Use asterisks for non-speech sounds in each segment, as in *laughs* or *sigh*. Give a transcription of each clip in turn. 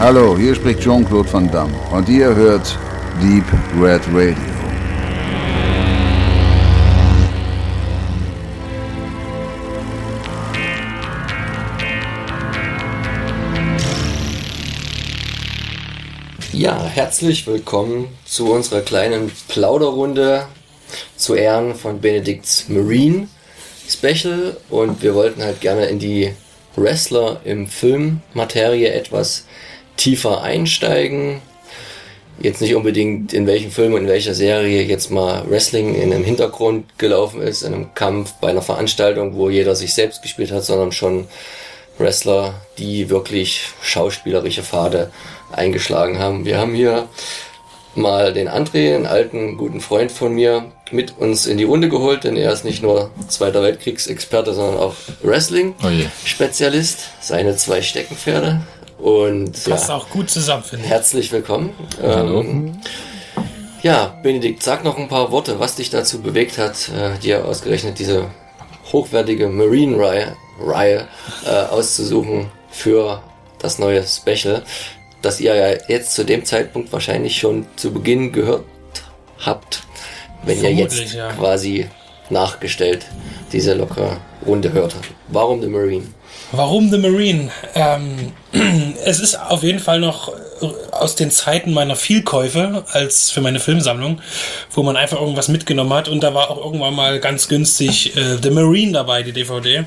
Hallo, hier spricht Jean-Claude Van Damme und ihr hört Deep Red Radio. Ja, herzlich willkommen zu unserer kleinen Plauderrunde zu Ehren von Benedicts Marine Special und wir wollten halt gerne in die Wrestler im Filmmaterie etwas tiefer einsteigen. Jetzt nicht unbedingt in welchem Film und in welcher Serie jetzt mal Wrestling in einem Hintergrund gelaufen ist, in einem Kampf, bei einer Veranstaltung, wo jeder sich selbst gespielt hat, sondern schon Wrestler, die wirklich schauspielerische Pfade eingeschlagen haben. Wir haben hier mal den André, einen alten guten Freund von mir, mit uns in die Runde geholt, denn er ist nicht nur Zweiter Weltkriegsexperte, sondern auch Wrestling-Spezialist. Seine zwei Steckenpferde. Und passt ja, auch gut zusammen, finde ich. Herzlich willkommen. Hallo. Ähm, ja, Benedikt, sag noch ein paar Worte, was dich dazu bewegt hat, äh, dir ausgerechnet diese hochwertige Marine-Reihe Reihe, äh, auszusuchen für das neue Special, das ihr ja jetzt zu dem Zeitpunkt wahrscheinlich schon zu Beginn gehört habt, wenn Vermutlich, ihr jetzt ja. quasi nachgestellt diese locker Runde hört. Warum The Marine? Warum The Marine? Ähm, *clears throat* es ist auf jeden Fall noch äh, aus den Zeiten meiner Vielkäufe als für meine Filmsammlung, wo man einfach irgendwas mitgenommen hat und da war auch irgendwann mal ganz günstig äh, The Marine dabei, die DVD.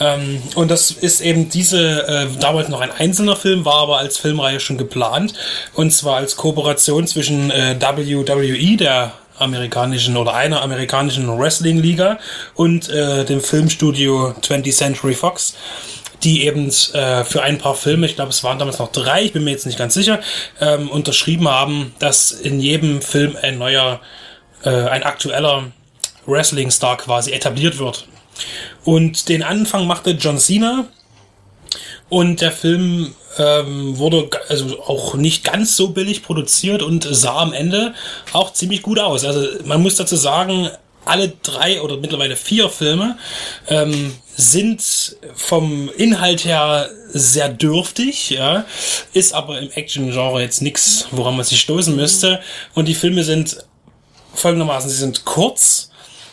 Ähm, und das ist eben diese, äh, damals noch ein einzelner Film, war aber als Filmreihe schon geplant und zwar als Kooperation zwischen äh, WWE, der amerikanischen oder einer amerikanischen Wrestling-Liga und äh, dem Filmstudio 20th Century Fox die eben äh, für ein paar Filme, ich glaube es waren damals noch drei, ich bin mir jetzt nicht ganz sicher, ähm, unterschrieben haben, dass in jedem Film ein neuer, äh, ein aktueller Wrestling-Star quasi etabliert wird. Und den Anfang machte John Cena und der Film ähm, wurde also auch nicht ganz so billig produziert und sah am Ende auch ziemlich gut aus. Also man muss dazu sagen, alle drei oder mittlerweile vier Filme ähm, sind vom Inhalt her sehr dürftig, ja, ist aber im Action-Genre jetzt nichts, woran man sich stoßen müsste. Und die Filme sind folgendermaßen, sie sind kurz,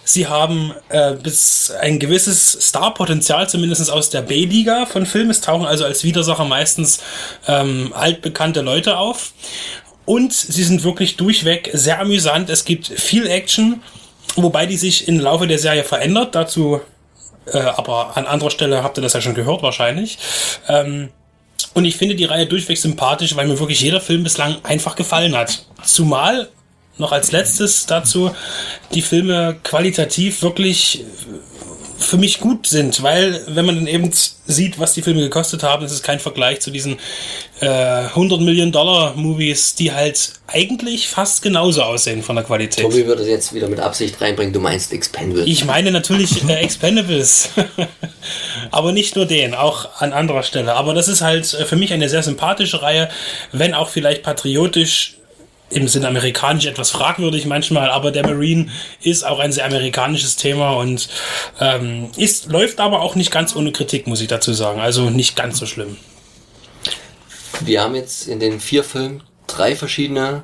Sie haben äh, bis ein gewisses Starpotenzial, zumindest aus der B-Liga von Filmen. Es tauchen also als Widersacher meistens ähm, altbekannte Leute auf. Und sie sind wirklich durchweg sehr amüsant. Es gibt viel Action, wobei die sich im Laufe der Serie verändert. Dazu äh, aber an anderer Stelle habt ihr das ja schon gehört wahrscheinlich. Ähm, und ich finde die Reihe durchweg sympathisch, weil mir wirklich jeder Film bislang einfach gefallen hat. Zumal noch als letztes dazu die Filme qualitativ wirklich für mich gut sind, weil wenn man dann eben sieht, was die Filme gekostet haben, ist es kein Vergleich zu diesen äh, 100 Millionen Dollar Movies, die halt eigentlich fast genauso aussehen von der Qualität. Tobi würde jetzt wieder mit Absicht reinbringen, du meinst Expendables. Ich meine natürlich äh, Expendables, *laughs* aber nicht nur den, auch an anderer Stelle. Aber das ist halt äh, für mich eine sehr sympathische Reihe, wenn auch vielleicht patriotisch im Sinne amerikanisch etwas fragwürdig manchmal, aber der Marine ist auch ein sehr amerikanisches Thema und ähm, ist, läuft aber auch nicht ganz ohne Kritik, muss ich dazu sagen. Also nicht ganz so schlimm. Wir haben jetzt in den vier Filmen drei verschiedene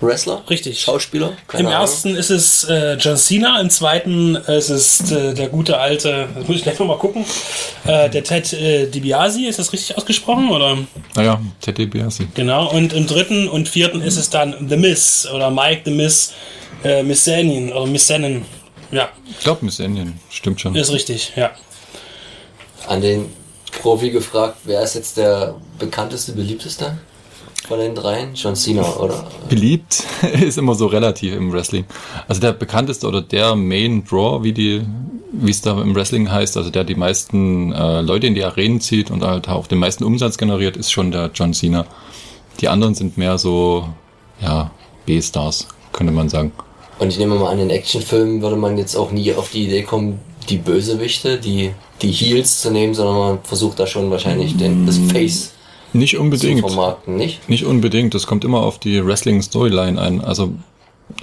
Wrestler? Richtig. Schauspieler? Keine Im Ahnung. ersten ist es äh, John Cena, im zweiten ist es äh, der gute alte, das muss ich gleich nochmal gucken, äh, der Ted äh, DiBiase, ist das richtig ausgesprochen? Oder? Naja, Ted DiBiase. Genau, und im dritten und vierten ist es dann The Miss oder Mike The Miss äh, Missanin oder Missanin. Ja. Ich glaube Missanin, stimmt schon. Ist richtig, ja. An den Profi gefragt, wer ist jetzt der bekannteste, beliebteste? Von den dreien? John Cena, oder? Beliebt *laughs* ist immer so relativ im Wrestling. Also der bekannteste oder der Main Draw, wie die, wie es da im Wrestling heißt, also der die meisten äh, Leute in die Arenen zieht und halt auch den meisten Umsatz generiert, ist schon der John Cena. Die anderen sind mehr so, ja, B-Stars, könnte man sagen. Und ich nehme mal an, in Actionfilmen würde man jetzt auch nie auf die Idee kommen, die Bösewichte, die, die Heels zu nehmen, sondern man versucht da schon wahrscheinlich den, das Face nicht unbedingt. nicht? Nicht unbedingt. Das kommt immer auf die Wrestling-Storyline ein. Also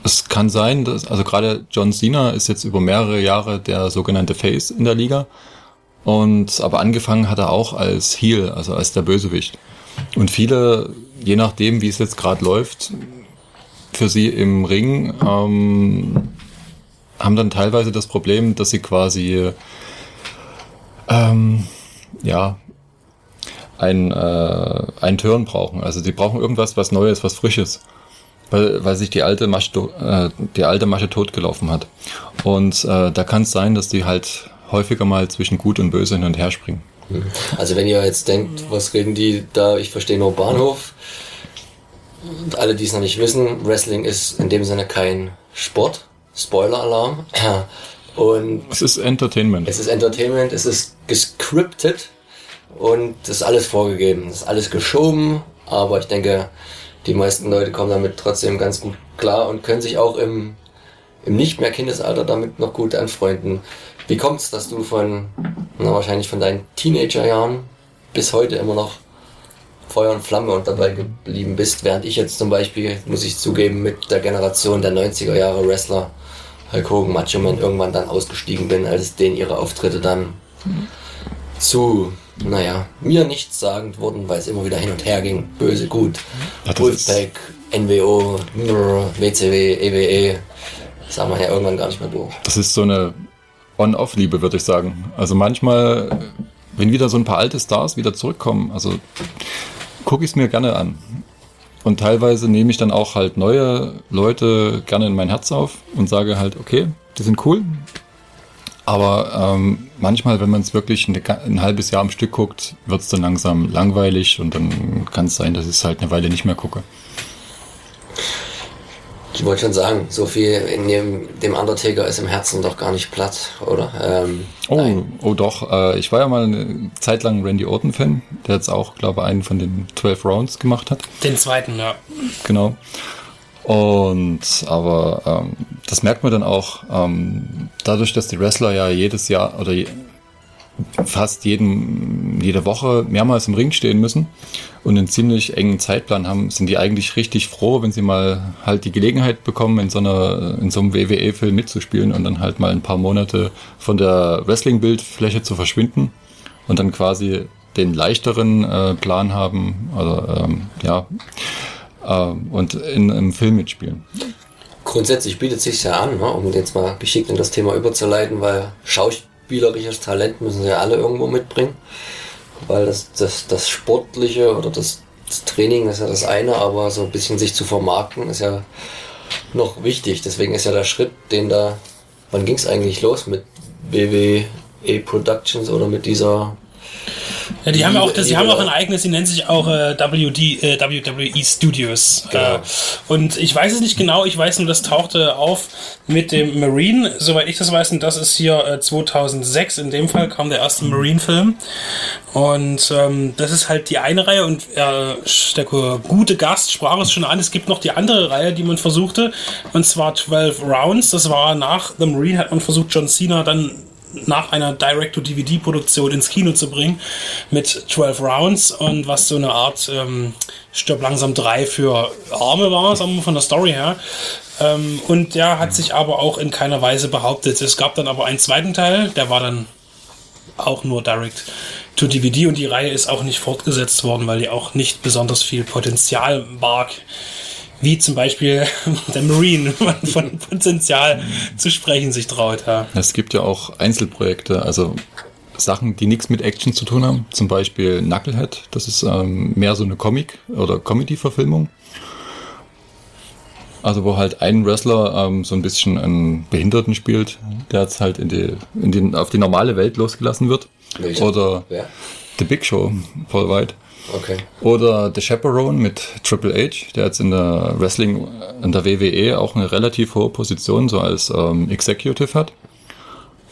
es kann sein, dass, also gerade John Cena ist jetzt über mehrere Jahre der sogenannte Face in der Liga. Und aber angefangen hat er auch als Heel, also als der Bösewicht. Und viele, je nachdem, wie es jetzt gerade läuft, für sie im Ring, ähm, haben dann teilweise das Problem, dass sie quasi ähm, ja ein, äh, ein Turn brauchen. Also die brauchen irgendwas, was Neues, was Frisches. Weil, weil sich die alte Masche, äh, die alte Masche totgelaufen hat. Und äh, da kann es sein, dass die halt häufiger mal zwischen Gut und Böse hin und her springen. Also wenn ihr jetzt denkt, was reden die da, ich verstehe nur Bahnhof. Und alle, die es noch nicht wissen, Wrestling ist in dem Sinne kein Sport. Spoiler-Alarm. *clears throat* Und Es ist Entertainment. es ist Entertainment, es ist gescriptet und es ist alles vorgegeben. Es ist alles geschoben, aber ich denke, die meisten Leute kommen damit trotzdem ganz gut klar und können sich auch im, im nicht mehr Kindesalter damit noch gut anfreunden. Wie kommt's, dass du von, na, wahrscheinlich von deinen Teenagerjahren bis heute immer noch Feuer und Flamme und dabei geblieben bist, während ich jetzt zum Beispiel, muss ich zugeben, mit der Generation der 90er Jahre Wrestler Hulk Hogan, Macho Man irgendwann dann ausgestiegen bin, als denen ihre Auftritte dann zu, naja, mir nichts sagend wurden, weil es immer wieder hin und her ging. Böse, gut. Das Wolfpack, NWO, WCW, EWE. Das sah man ja irgendwann gar nicht mehr durch. Das ist so eine On-Off-Liebe, würde ich sagen. Also manchmal, wenn wieder so ein paar alte Stars wieder zurückkommen, also gucke ich es mir gerne an. Und teilweise nehme ich dann auch halt neue Leute gerne in mein Herz auf und sage halt, okay, die sind cool. Aber ähm, manchmal, wenn man es wirklich eine, ein halbes Jahr am Stück guckt, wird es dann langsam langweilig und dann kann es sein, dass ich es halt eine Weile nicht mehr gucke. Ich wollte schon sagen, so viel in dem, dem Undertaker ist im Herzen doch gar nicht platt, oder? Ähm, Oh, nein. oh doch. Äh, ich war ja mal eine Zeit lang Randy Orton-Fan, der jetzt auch, glaube ich, einen von den 12 Rounds gemacht hat. Den zweiten, ja. Genau. Und aber ähm, das merkt man dann auch, ähm, dadurch, dass die Wrestler ja jedes Jahr oder je, fast jeden, jede Woche mehrmals im Ring stehen müssen und einen ziemlich engen Zeitplan haben, sind die eigentlich richtig froh, wenn sie mal halt die Gelegenheit bekommen, in so einer, in so einem WWE-Film mitzuspielen und dann halt mal ein paar Monate von der Wrestling-Bildfläche zu verschwinden und dann quasi den leichteren äh, Plan haben, oder ähm, ja, ähm, und in einem Film mitspielen. Grundsätzlich bietet sich ja an, ne, um jetzt mal geschickt in das Thema überzuleiten, weil schauspielerisches Talent müssen sie ja alle irgendwo mitbringen. Weil das, das, das Sportliche oder das, das Training ist ja das eine, aber so ein bisschen sich zu vermarkten ist ja noch wichtig. Deswegen ist ja der Schritt, den da, wann ging es eigentlich los mit WWE Productions oder mit dieser Ja, die haben auch, das, die haben auch ein eigenes, die nennen sich auch äh, WD, äh, WWE Studios. Genau. Äh, und ich weiß es nicht genau, ich weiß nur, das tauchte auf mit dem Marine, soweit ich das weiß, und das ist hier äh, 2006, in dem Fall kam der erste Marine-Film. Und ähm, das ist halt die eine Reihe und äh, der gute Gast sprach es schon an, es gibt noch die andere Reihe, die man versuchte, und zwar 12 Rounds, das war nach The Marine, hat man versucht, John Cena dann nach einer Direct-to-DVD-Produktion ins Kino zu bringen mit 12 Rounds und was so eine Art ähm, Stirb langsam 3 für Arme war, sagen wir von der Story her. Ähm, und der hat sich aber auch in keiner Weise behauptet. Es gab dann aber einen zweiten Teil, der war dann auch nur Direct to DVD und die Reihe ist auch nicht fortgesetzt worden, weil die auch nicht besonders viel Potenzial barg. Wie zum Beispiel *laughs* der Marine, wenn man von Potenzial zu sprechen sich traut. Ja. Es gibt ja auch Einzelprojekte, also Sachen, die nichts mit Action zu tun haben. Zum Beispiel Knucklehead, das ist ähm, mehr so eine Comic- oder Comedy-Verfilmung. Also wo halt ein Wrestler ähm, so ein bisschen einen Behinderten spielt, der jetzt halt in die, in die, auf die normale Welt losgelassen wird. Welcher? Oder Wer? The Big Show, Paul White. Okay. Oder The Chaperone mit Triple H, der jetzt in der Wrestling, in der WWE auch eine relativ hohe Position so als ähm, Executive hat.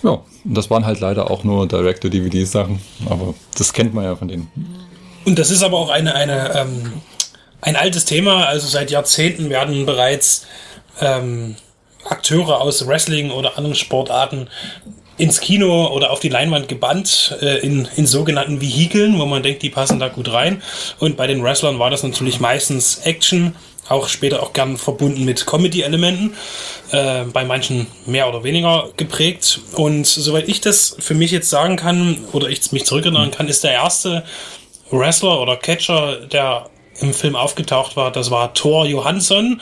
Ja, und das waren halt leider auch nur Direct-to-DVD-Sachen, aber das kennt man ja von denen. Und das ist aber auch eine, eine, ähm, ein altes Thema. Also seit Jahrzehnten werden bereits ähm, Akteure aus Wrestling oder anderen Sportarten ins Kino oder auf die Leinwand gebannt äh, in, in sogenannten Vehikeln, wo man denkt, die passen da gut rein. Und bei den Wrestlern war das natürlich meistens Action, auch später auch gern verbunden mit Comedy-Elementen, äh, bei manchen mehr oder weniger geprägt. Und soweit ich das für mich jetzt sagen kann oder ich mich zurückerinnern kann, ist der erste Wrestler oder Catcher, der im Film aufgetaucht war, das war Thor Johansson,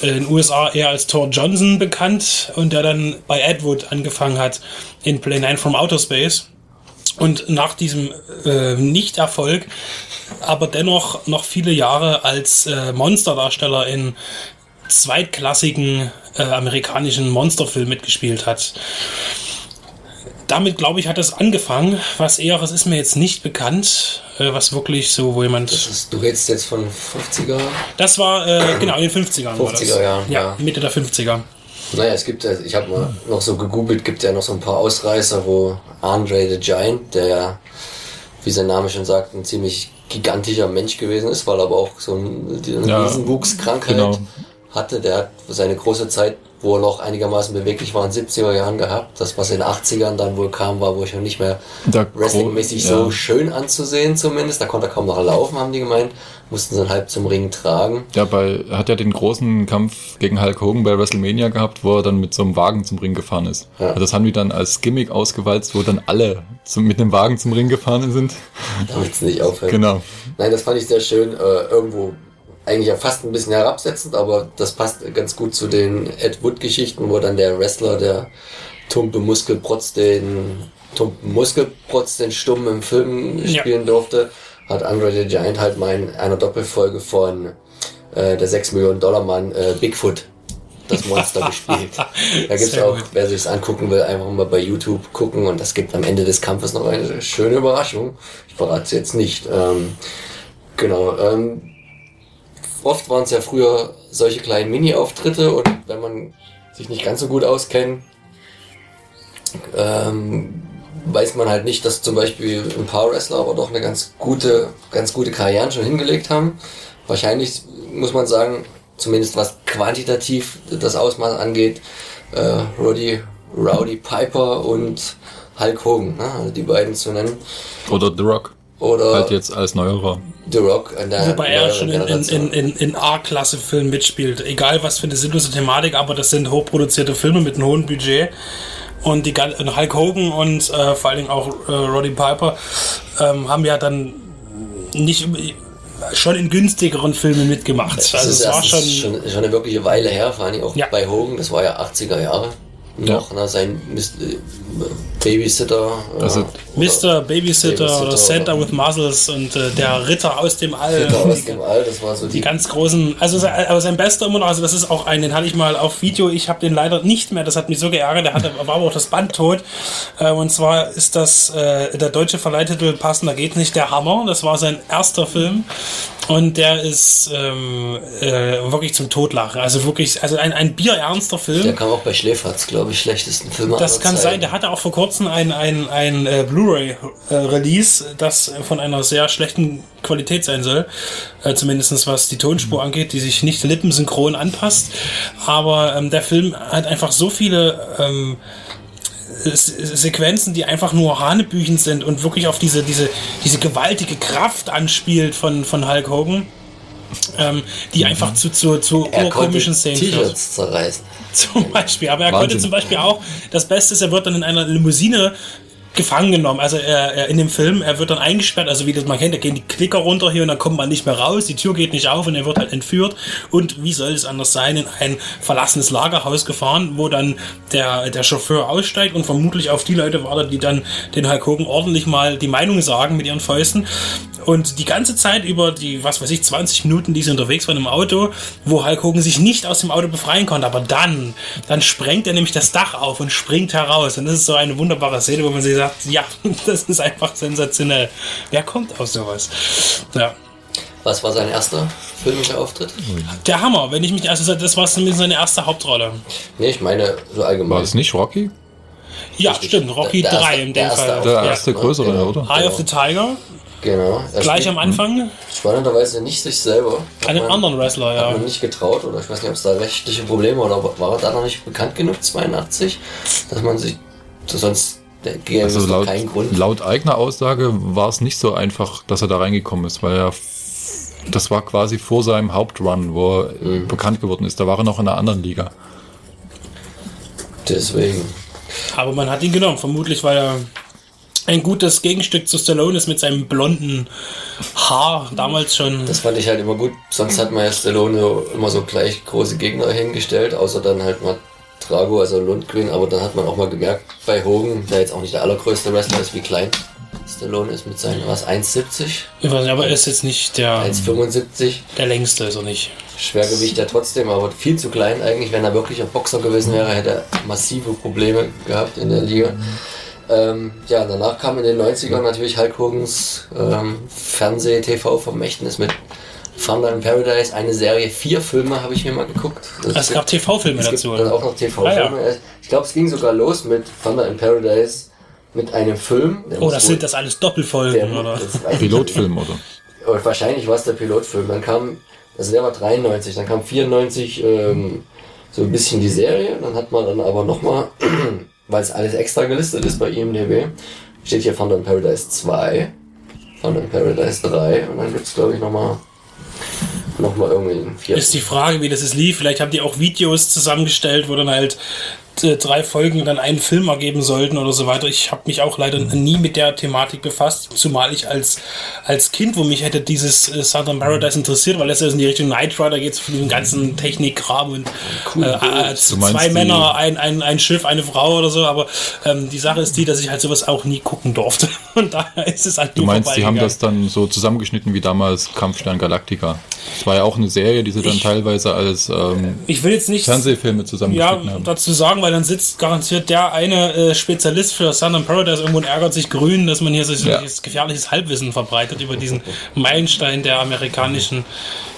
in den USA eher als Thor Johnson bekannt und der dann bei Ed Wood angefangen hat in Play 9 from Outer Space. Und nach diesem äh, Nichterfolg, aber dennoch noch viele Jahre als äh, Monsterdarsteller in zweitklassigen äh, amerikanischen Monsterfilmen mitgespielt hat. Damit, glaube ich, hat es angefangen. Was Eheres ist mir jetzt nicht bekannt, äh, was wirklich so, wo jemand. Ist, du redest jetzt von 50er? Das war, äh, genau, in den 50ern. 50er war das. Ja, ja. Mitte der 50er. Naja, es gibt, ich habe mal noch so gegoogelt, gibt ja noch so ein paar Ausreißer, wo Andre the Giant, der ja, wie sein Name schon sagt, ein ziemlich gigantischer Mensch gewesen ist, weil er aber auch so eine, eine Ja, Riesenwuchskrankheit genau. hatte. Der hat seine große Zeit, wo er noch einigermaßen beweglich war, in den 70er Jahren gehabt. Das, was in den 80ern dann wohl kam, war wohl schon nicht mehr wrestlingmäßig ja. so schön anzusehen zumindest. Da konnte er kaum noch laufen, haben die gemeint. Mussten sie halb zum Ring tragen. Ja, bei, hat ja den großen Kampf gegen Hulk Hogan bei WrestleMania gehabt, wo er dann mit so einem Wagen zum Ring gefahren ist. Ja. Also Das haben die dann als Gimmick ausgewalzt, wo dann alle zum, mit einem Wagen zum Ring gefahren sind. damit es nicht aufhört. Genau. Nein, das fand ich sehr schön. Äh, irgendwo eigentlich ja fast ein bisschen herabsetzend, aber das passt ganz gut zu den Ed Wood-Geschichten, wo dann der Wrestler, der tumpe Muskelprotz den tumpen Muskelprotz den Stummen im Film Ja. spielen durfte, hat Andre the Giant halt mal in einer Doppelfolge von äh, der 6 Millionen Dollar Mann äh, Bigfoot das Monster *laughs* gespielt. Da gibt's Sehr auch, gut. wer sich's angucken will, einfach mal bei YouTube gucken und das gibt am Ende des Kampfes noch eine schöne Überraschung. Ich verrate es jetzt nicht. Ähm, genau. Ähm, oft waren es ja früher solche kleinen Mini-Auftritte und wenn man sich nicht ganz so gut auskennt, ähm, weiß man halt nicht, dass zum Beispiel ein paar Wrestler aber doch eine ganz gute, ganz gute Karrieren schon hingelegt haben. Wahrscheinlich muss man sagen, zumindest was quantitativ das Ausmaß angeht, äh, Roddy, Rowdy Piper und Hulk Hogan, ne? also die beiden zu nennen. Oder The Rock. Oder Halt jetzt als neuerer. The Rock an der Wobei er schon in, in, in, in, A-Klasse-Filmen mitspielt. Egal was für eine sinnlose Thematik, aber das sind hochproduzierte Filme mit einem hohen Budget. Und die und Hulk Hogan und äh, vor allen Dingen auch äh, Roddy Piper ähm, haben ja dann nicht schon in günstigeren Filmen mitgemacht. Das also ist es war schon, schon, schon eine wirkliche Weile her, vor allem auch Ja. bei Hogan, das war ja 80er Jahre noch, ne, sein Mis- äh, Babysitter. äh, Also Mr. Babysitter, Babysitter oder Santa oder- with Muscles und äh, der Ritter aus dem All. Ritter aus *laughs* dem All, das war so Die die, ganz großen, also aber sein bester immer noch, also das ist auch ein, den hatte ich mal auf Video, ich habe den leider nicht mehr, das hat mich so geärgert, der hatte, *laughs* war aber auch das Band tot. Äh, und zwar ist das äh, der deutsche Verleihtitel Passender geht nicht, der Hammer, das war sein erster Film. Und der ist ähm, äh, wirklich zum Totlachen. Also wirklich, also ein, ein bierernster Film. der kam auch bei Schläferz, glaube ich, schlechtesten Film Das kann Zeiten. sein. Der hatte auch vor kurzem ein, ein, ein äh, Blu-ray-Release, das von einer sehr schlechten Qualität sein soll. Äh, Zumindest was die Tonspur angeht, die sich nicht lippensynchron anpasst. Aber ähm, der Film hat einfach so viele ähm, Sequenzen, die einfach nur Hanebüchen sind und wirklich auf diese, diese, diese gewaltige Kraft anspielt von, von Hulk Hogan. Ähm, die einfach zu, zu, zu urkomischen Szenen. T-Shirts zerreißen. *laughs* Zum Beispiel. Aber er Wahnsinn. konnte zum Beispiel auch, das Beste ist, er wird dann in einer Limousine gefangen genommen. Also er, er in dem Film, er wird dann eingesperrt, also wie das man kennt, da gehen die Klicker runter hier und dann kommt man nicht mehr raus, die Tür geht nicht auf und er wird halt entführt und wie soll es anders sein, in ein verlassenes Lagerhaus gefahren, wo dann der, der Chauffeur aussteigt und vermutlich auf die Leute wartet, die dann den Hulk Hogan ordentlich mal die Meinung sagen mit ihren Fäusten. Und die ganze Zeit über die, was weiß ich, 20 Minuten, die sie unterwegs waren im Auto, wo Hulk Hogan sich nicht aus dem Auto befreien konnte. Aber dann, dann sprengt er nämlich das Dach auf und springt heraus. Und das ist so eine wunderbare Szene, wo man sich sagt, ja, *laughs* das ist einfach sensationell. Wer kommt aus sowas? Ja. Was war sein erster filmischer Auftritt? Der Hammer, wenn ich mich, also das war zumindest seine erste Hauptrolle. Nee, ich meine so War allgemein. es nicht Rocky? Ja, stimmt, Rocky Der- der 3 erste- in der erste Fall. Der erste größere, genau. oder? Eye of the Tiger, Genau. Er gleich spielt am Anfang, Spannenderweise nicht sich selber. Hat einen man- anderen Wrestler, Hat ja. man nicht getraut oder ich weiß nicht, ob es da rechtliche Probleme oder war er da noch nicht bekannt genug, 82, dass man sich sonst gäbe Also laut, keinen Grund. laut eigener Aussage war es nicht so einfach, dass er da reingekommen ist, weil er das war quasi vor seinem Hauptrun, wo er Mhm. bekannt geworden ist. Da war er noch in einer anderen Liga. Deswegen. Aber man hat ihn genommen, vermutlich, weil er ein gutes Gegenstück zu Stallone ist mit seinem blonden Haar damals schon. Das fand ich halt immer gut. Sonst hat man ja Stallone immer so gleich große Gegner hingestellt, außer dann halt mal Drago, also Lundgren, aber dann hat man auch mal gemerkt, bei Hogan, der jetzt auch nicht der allergrößte Wrestler ist, wie klein Stallone ist mit seinen, was, 1,70? Ich weiß nicht, aber er ist jetzt nicht der, 1,75? der längste, ist er nicht. Schwergewicht ja trotzdem, aber viel zu klein eigentlich. Wenn er wirklich ein Boxer gewesen wäre, hätte er massive Probleme gehabt in der Liga. Ähm, ja, danach kam in den 90ern natürlich Hulk Hogans ähm, Fernseh-TV-Vermächtnis mit Thunder in Paradise, eine Serie, vier Filme habe ich mir mal geguckt. Das Es gab TV-Filme es gibt dazu. dann Oder? auch noch TV-Filme. Ah, Ich glaube, es ging sogar los mit Thunder in Paradise mit einem Film. Oh, das wohl- sind das alles Doppelfolgen, der, oder? Pilotfilm, oder? nicht. Und wahrscheinlich war es der Pilotfilm. Dann kam, also der war 93, dann kam 94 ähm, so ein bisschen die Serie. Dann hat man dann aber nochmal, *clears throat* weil es alles extra gelistet ist bei IMDb, steht hier Thunder in Paradise 2, Thunder in Paradise 3 und dann gibt's glaube ich nochmal noch mal irgendwie vierten. Ist die Frage, wie das ist lief. Vielleicht haben die auch Videos zusammengestellt, wo dann halt äh, drei Folgen dann einen Film ergeben sollten oder so weiter. Ich habe mich auch leider nie mit der Thematik befasst, zumal ich als, als Kind, wo mich hätte dieses äh, Southern Paradise interessiert, weil das ja in die Richtung Knight Rider geht, von dem ganzen Technikkram und äh, äh, meinst zwei Männer, ein, ein, ein Schiff, eine Frau oder so, aber ähm, die Sache ist die, dass ich halt sowas auch nie gucken durfte. Und daher ist es halt Du meinst, die haben das dann so zusammengeschnitten wie damals Kampfstern Galactica. Das war ja auch eine Serie, die sie dann Ich- teilweise als ähm, Ich will jetzt nicht Fernsehfilme ja, zusammengeschnitten haben. dazu sagen, weil dann sitzt garantiert der eine äh, Spezialist für Southern Paradise irgendwo und ärgert sich grün, dass man hier so Ja. gefährliches Halbwissen verbreitet über diesen Meilenstein der amerikanischen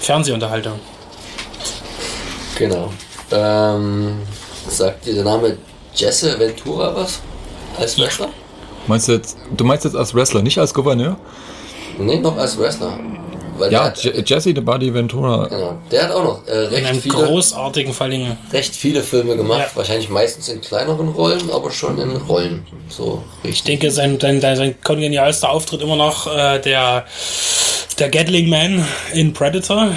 Fernsehunterhaltung. Genau. Ähm, sagt dir der Name Jesse Ventura was? Als Wrestler? Meinst du jetzt, du meinst jetzt als Wrestler, nicht als Gouverneur? Nee, noch als Wrestler. Weil Ja, hat, Je Jesse the Body Ventura. genau, der hat auch noch äh, In recht, einem viele, großartigen Falling. recht viele Filme gemacht. Ja. Wahrscheinlich meistens in kleineren Rollen, aber schon in Rollen. So Ich denke, sein, sein, sein kongenialster Auftritt immer noch äh, der, der Gatling Man in Predator.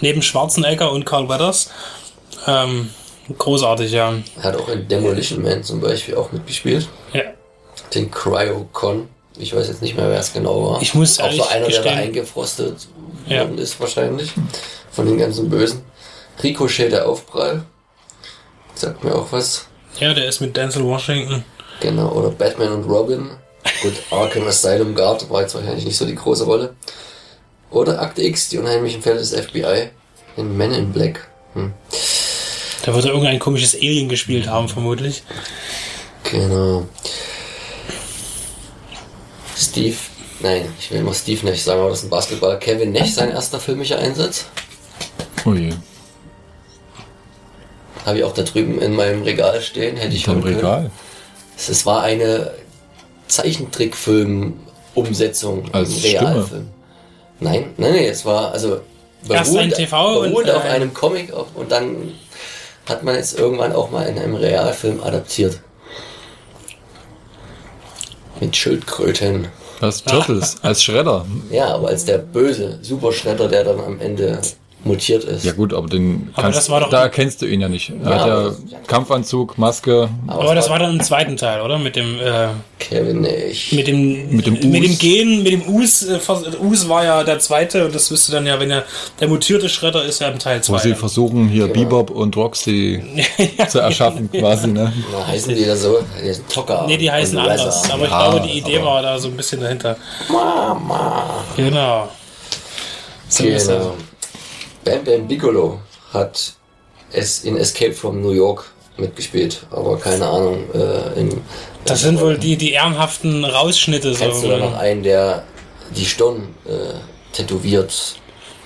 Neben Schwarzenegger und Carl Weathers. Ähm, großartig, ja. Er hat auch in Demolition Man zum Beispiel auch mitgespielt. ja. Den Cryocon. Ich weiß jetzt nicht mehr, wer es genau war. Ich muss auch so einer, der da gestehen- eingefrostet Ja. worden ist wahrscheinlich. Von den ganzen Bösen. Ricochet der Aufprall. Sagt mir auch was. Ja, der ist mit Denzel Washington. Genau, oder Batman und Robin. Gut, Arkham Asylum Guard war jetzt wahrscheinlich nicht so die große Rolle. Oder Akte X, die unheimlichen Fälle des FBI. In Men in Black. Hm. Da wird er irgendein komisches Alien gespielt haben, vermutlich. Genau. Steve, nein, ich will immer Steve Nash sagen, aber das ist ein Basketballer. Kevin Nash, sein erster filmischer Einsatz. Oh je, Habe ich auch da drüben in meinem Regal stehen. Hätte ich können. Regal. Es es war eine Zeichentrickfilm-Umsetzung. Als im Stimme? Realfilm. Nein, nein, nein, es war also Erst ein TV und, beruht auf äh, einem Comic auf, und dann hat man es irgendwann auch mal in einem Realfilm adaptiert. Mit Schildkröten. Das Turtles, als Schredder. Ja, aber als der böse Superschredder, der dann am Ende mutiert ist. Ja gut, aber den Aber kannst, das war doch- da erkennst du ihn ja nicht. Er Ja, hat aber- ja Kampfanzug, Maske. Aber das war dann im zweiten Teil, oder? Mit dem, äh, Kevin Nash. mit dem, Mit dem mit dem Us. Gen, mit dem Us. Äh, Us war ja der zweite und das wüsste dann ja, wenn er der mutierte Schredder ist, ja im Teil Wo sie 2. versuchen, hier Genau. Bebop und Roxy *laughs* zu erschaffen, quasi, ne? Na, heißen die da so? Die sind Tocker. Nee, die heißen anders. Razor. Aber ich glaube, die Idee aber- war da so ein bisschen dahinter. Mama. Genau. So ist das. Genau. Bam Bam Bigelow hat es in Escape from New York mitgespielt, aber keine Ahnung. Äh, in, Das sind wohl die, die ehrenhaften Rausschnitte. Kennst So. du da noch einen, der die Stirn äh, tätowiert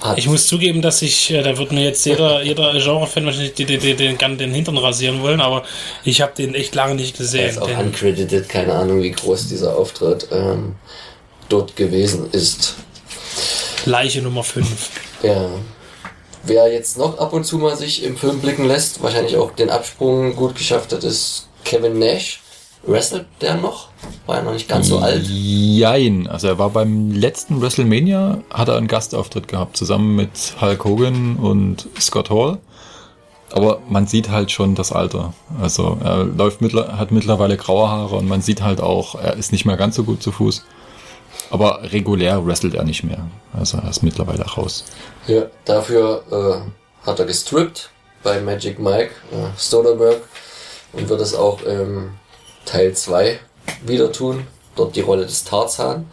hat? Ich muss zugeben, dass ich, äh, da wird mir jetzt jeder, *laughs* jeder Genre-Fan wahrscheinlich den, den, den, den, Hintern rasieren wollen, aber ich habe den echt lange nicht gesehen. ist auch uncredited, keine Ahnung, wie groß dieser Auftritt ähm, dort gewesen ist. Leiche Nummer 5. Ja. Wer jetzt noch ab und zu mal sich im Film blicken lässt, wahrscheinlich auch den Absprung gut geschafft hat, ist Kevin Nash. Wrestelt der noch? War er noch nicht ganz so alt? Jein. Also er war beim letzten WrestleMania, hat er einen Gastauftritt gehabt, zusammen mit Hulk Hogan und Scott Hall. Aber man sieht halt schon das Alter. Also er läuft mittler hat mittlerweile graue Haare und man sieht halt auch, er ist nicht mehr ganz so gut zu Fuß. Aber regulär wrestelt er nicht mehr. Also er ist mittlerweile raus. Ja, dafür äh, hat er gestrippt bei Magic Mike äh, Stoderberg und wird es auch im Teil 2 wieder tun. Dort die Rolle des Tarzan.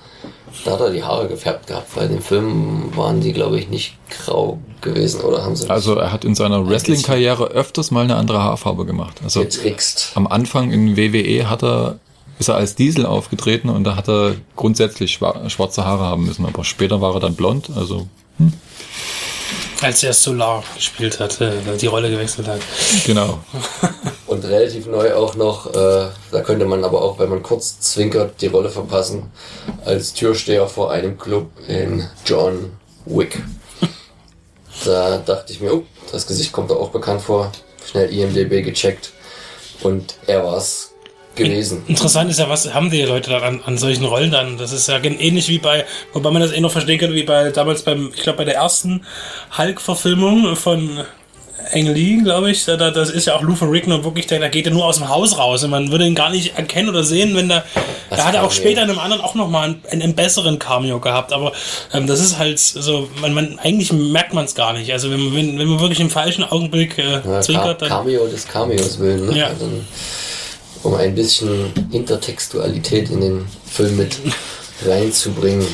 Da hat er die Haare gefärbt gehabt, weil in dem Film waren die, glaube ich, nicht grau gewesen, oder haben sie Also er hat in seiner Wrestling-Karriere öfters mal eine andere Haarfarbe gemacht. Also getrickst? am Anfang in WWE hat er, ist er als Diesel aufgetreten und da hat er grundsätzlich schwa- schwarze Haare haben müssen. Aber später war er dann blond, also Als er Solar gespielt hat, äh, die Rolle gewechselt hat. genau. *laughs* Und relativ neu auch noch, äh, da könnte man aber auch, wenn man kurz zwinkert, die Rolle verpassen, als Türsteher vor einem Club in John Wick. Da dachte ich mir, oh, das Gesicht kommt da auch bekannt vor. Schnell IMDB gecheckt. Und er war's gewesen. Interessant ist ja, was haben die Leute dann an, solchen Rollen dann? Das ist ja ähnlich wie bei, wobei man das eh noch verstehen könnte, wie bei damals beim, ich glaube bei der ersten Hulk-Verfilmung von Ang Lee, glaube ich, da, da, das ist ja auch Lou Ferrigno wirklich, der, der geht ja nur aus dem Haus raus und man würde ihn gar nicht erkennen oder sehen, wenn da, da hat er auch später in einem anderen auch nochmal einen, einen, besseren Cameo gehabt, aber ähm, das ist halt so, man, man eigentlich merkt man es gar nicht. Also wenn, man- wenn, wenn man wirklich im falschen Augenblick äh, Ja, zwinkert, dann Cameo des Cameos willen, ne? Ja. Also, um ein bisschen Intertextualität in den Film mit reinzubringen.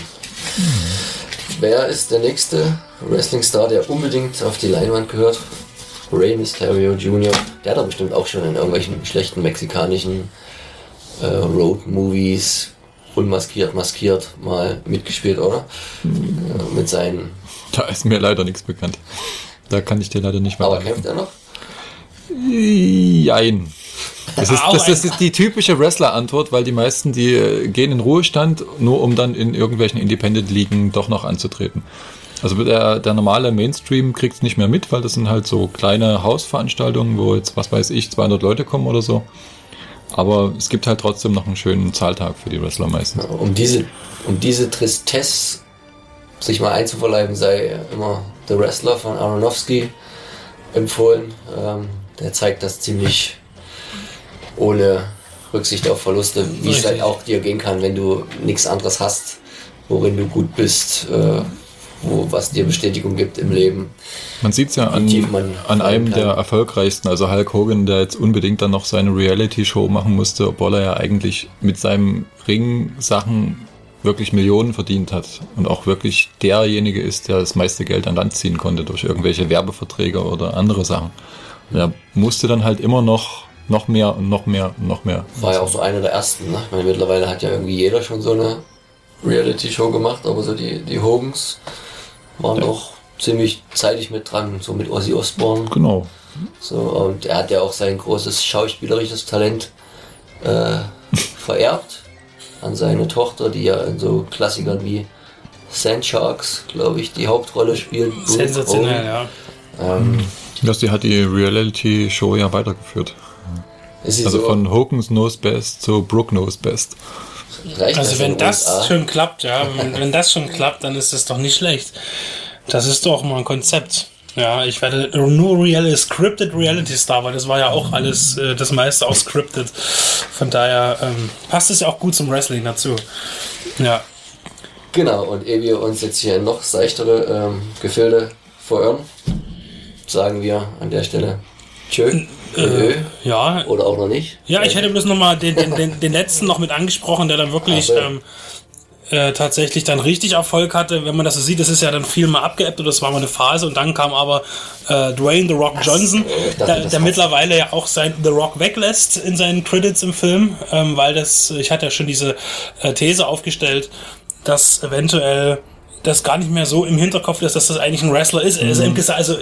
Wer ist der nächste Wrestling-Star, der unbedingt auf die Leinwand gehört? Rey Mysterio Jr. Der hat doch bestimmt auch schon in irgendwelchen schlechten mexikanischen äh, Road-Movies unmaskiert, maskiert mal mitgespielt, oder? Äh, mit seinen. Da ist mir leider nichts bekannt. Da kann ich dir leider nicht mehr Aber kämpft er noch? Jein. Das ist, das, ist die typische Wrestler-Antwort, weil die meisten, die äh, gehen in Ruhestand, nur um dann in irgendwelchen Independent-Ligen doch noch anzutreten. Also der, der normale Mainstream kriegt es nicht mehr mit, weil das sind halt so kleine Hausveranstaltungen, wo jetzt, was weiß ich, 200 Leute kommen oder so. Aber es gibt halt trotzdem noch einen schönen Zahltag für die Wrestler meistens. Um diese, um diese Tristesse sich mal einzuverleiben, sei immer der Wrestler von Aronofsky empfohlen. Ähm, der zeigt das ziemlich ohne Rücksicht auf Verluste, wie es Richtig. halt auch dir gehen kann, wenn du nichts anderes hast, worin du gut bist, äh, wo, was dir Bestätigung gibt im Leben. Man sieht es ja an, an einem kann. der erfolgreichsten, also Hulk Hogan, der jetzt unbedingt dann noch seine Reality-Show machen musste, obwohl er ja eigentlich mit seinem Ring-Sachen wirklich Millionen verdient hat und auch wirklich derjenige ist, der das meiste Geld an Land ziehen konnte durch irgendwelche Werbeverträge oder andere Sachen. Und er musste dann halt immer noch, noch mehr und noch mehr und noch mehr. War ja auch so einer der ersten. Ne? Ich meine, mittlerweile hat ja irgendwie jeder schon so eine Reality-Show gemacht, aber so die, die Hogans waren doch ziemlich zeitig mit dran, so mit Ozzy Osbourne. Genau. So, und er hat ja auch sein großes schauspielerisches Talent äh, *laughs* vererbt an seine Tochter, die ja in so Klassikern wie Sand Sharks, glaube ich, die Hauptrolle spielt. Sensationell, ja. Ähm, Ja, sie hat die Reality-Show ja weitergeführt. Also so, von Hogan's Knows Best zu Brooke Knows Best. reicht Also wenn das USA? schon klappt, ja, wenn, *laughs* wenn das schon klappt, dann ist das doch nicht schlecht. Das ist doch mal ein Konzept. Ja, ich werde nur Real Scripted Reality Star, weil das war ja auch alles, äh, das meiste auch scripted. Von daher ähm, passt es ja auch gut zum Wrestling dazu. Ja. Genau, und ehe wir uns jetzt hier noch seichtere ähm, Gefilde verirren, sagen wir an der Stelle Tschö, äh, Ja, oder auch noch nicht. Ja, ich hätte bloß nochmal den, den, den, den letzten noch mit angesprochen, der dann wirklich Ach so. ähm, äh, tatsächlich dann richtig Erfolg hatte. Wenn man das so sieht, das ist ja dann viel mal abgeebbt und das war mal eine Phase und dann kam aber äh, Dwayne The Rock Johnson, ich dachte, der, das der hat's- mittlerweile ja auch sein The Rock weglässt in seinen Credits im Film, ähm, weil das, ich hatte ja schon diese äh, These aufgestellt, dass eventuell das gar nicht mehr so im Hinterkopf ist, dass das eigentlich ein Wrestler ist. Also, gesagt, also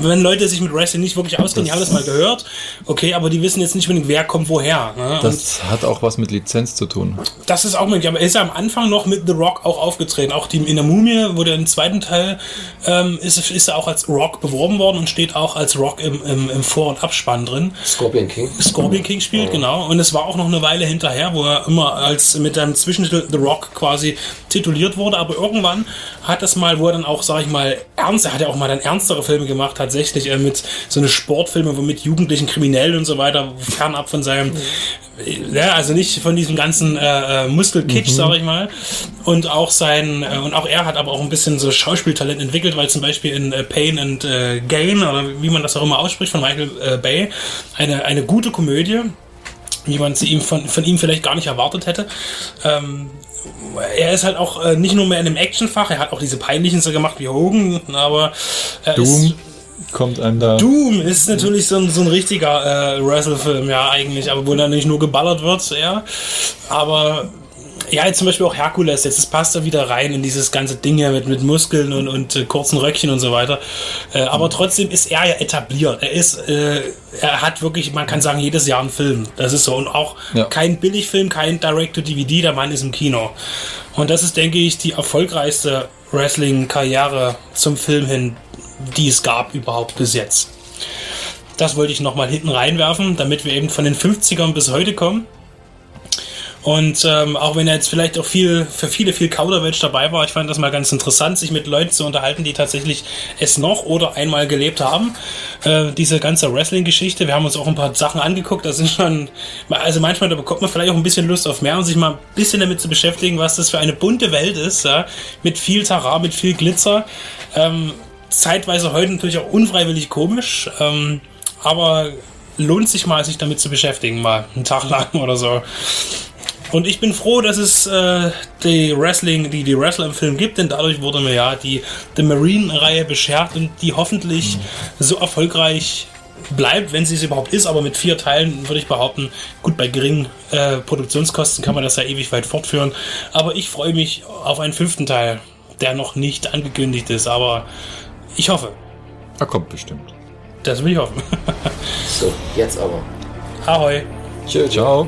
wenn Leute sich mit Wrestling nicht wirklich auskennen, die haben das mal gehört, okay, aber die wissen jetzt nicht unbedingt, wer kommt woher. Ne? Und Das hat auch was mit Lizenz zu tun. das ist auch möglich, aber er ist ja am Anfang noch mit The Rock auch aufgetreten. Auch die, in der Mumie, wo der im zweiten Teil ähm, ist, ist er auch als Rock beworben worden und steht auch als Rock im, im, im Vor- und Abspann drin. Scorpion King. Scorpion King spielt, genau. Und es war auch noch eine Weile hinterher, wo er immer als mit einem Zwischentitel The Rock quasi tituliert wurde. Aber irgendwann hat das mal, wo er dann auch, sag ich mal, ernst, er hat ja auch mal dann ernstere Filme gemacht, tatsächlich, äh, mit so eine Sportfilme, wo mit jugendlichen Kriminellen und so weiter, fernab von seinem, äh, ja, also nicht von diesem ganzen äh, äh Muskelkitsch, mhm. sag ich mal. Und auch sein, äh, und auch er hat aber auch ein bisschen so Schauspieltalent entwickelt, weil zum Beispiel in äh, Pain and äh, Gain, oder wie man das auch immer ausspricht, von Michael äh, Bay, eine, eine gute Komödie, wie man sie ihm von, von ihm vielleicht gar nicht erwartet hätte. Ähm, er ist halt auch äh, nicht nur mehr in einem Actionfach, er hat auch diese peinlichen so gemacht wie Hogan, aber er Doom. ist kommt einem da. Doom ist natürlich so ein, so ein richtiger äh, Wrestle-Film, ja, eigentlich, aber wo dann nicht nur geballert wird, ja. Aber ja, jetzt zum Beispiel auch Herkules, jetzt passt er wieder rein in dieses ganze Ding hier mit, mit Muskeln und, und äh, kurzen Röckchen und so weiter. Äh, aber trotzdem ist er ja etabliert. Er ist, äh, er hat wirklich, man kann sagen, jedes Jahr einen Film. Das ist so. Und auch ja. kein Billigfilm, kein Direct-to-DVD, der Mann ist im Kino. Und das ist, denke ich, die erfolgreichste Wrestling-Karriere zum Film hin, die es gab überhaupt bis jetzt. Das wollte ich nochmal hinten reinwerfen, damit wir eben von den 50ern bis heute kommen. Und ähm, auch wenn er jetzt vielleicht auch viel für viele viel Kauderwelsch dabei war, ich fand das mal ganz interessant, sich mit Leuten zu unterhalten, die tatsächlich es noch oder einmal gelebt haben. Äh, diese ganze Wrestling-Geschichte. Wir haben uns auch ein paar Sachen angeguckt. Das sind schon, also manchmal da bekommt man vielleicht auch ein bisschen Lust auf mehr und sich mal ein bisschen damit zu beschäftigen, was das für eine bunte Welt ist, ja? mit viel Tara, mit viel Glitzer. Ähm, zeitweise heute natürlich auch unfreiwillig komisch, ähm, aber lohnt sich mal, sich damit zu beschäftigen, mal einen Tag lang oder so. Und ich bin froh, dass es äh, die Wrestling, die die Wrestler im Film gibt, denn dadurch wurde mir ja die The Marine-Reihe beschert und die hoffentlich mhm. so erfolgreich bleibt, wenn sie es überhaupt ist, aber mit vier Teilen würde ich behaupten, gut, bei geringen äh, Produktionskosten kann man das ja ewig weit fortführen. Aber ich freue mich auf einen fünften Teil, der noch nicht angekündigt ist, aber ich hoffe. Er kommt bestimmt. Das will ich hoffen. so, jetzt aber. Ahoi. Tschö, ciao.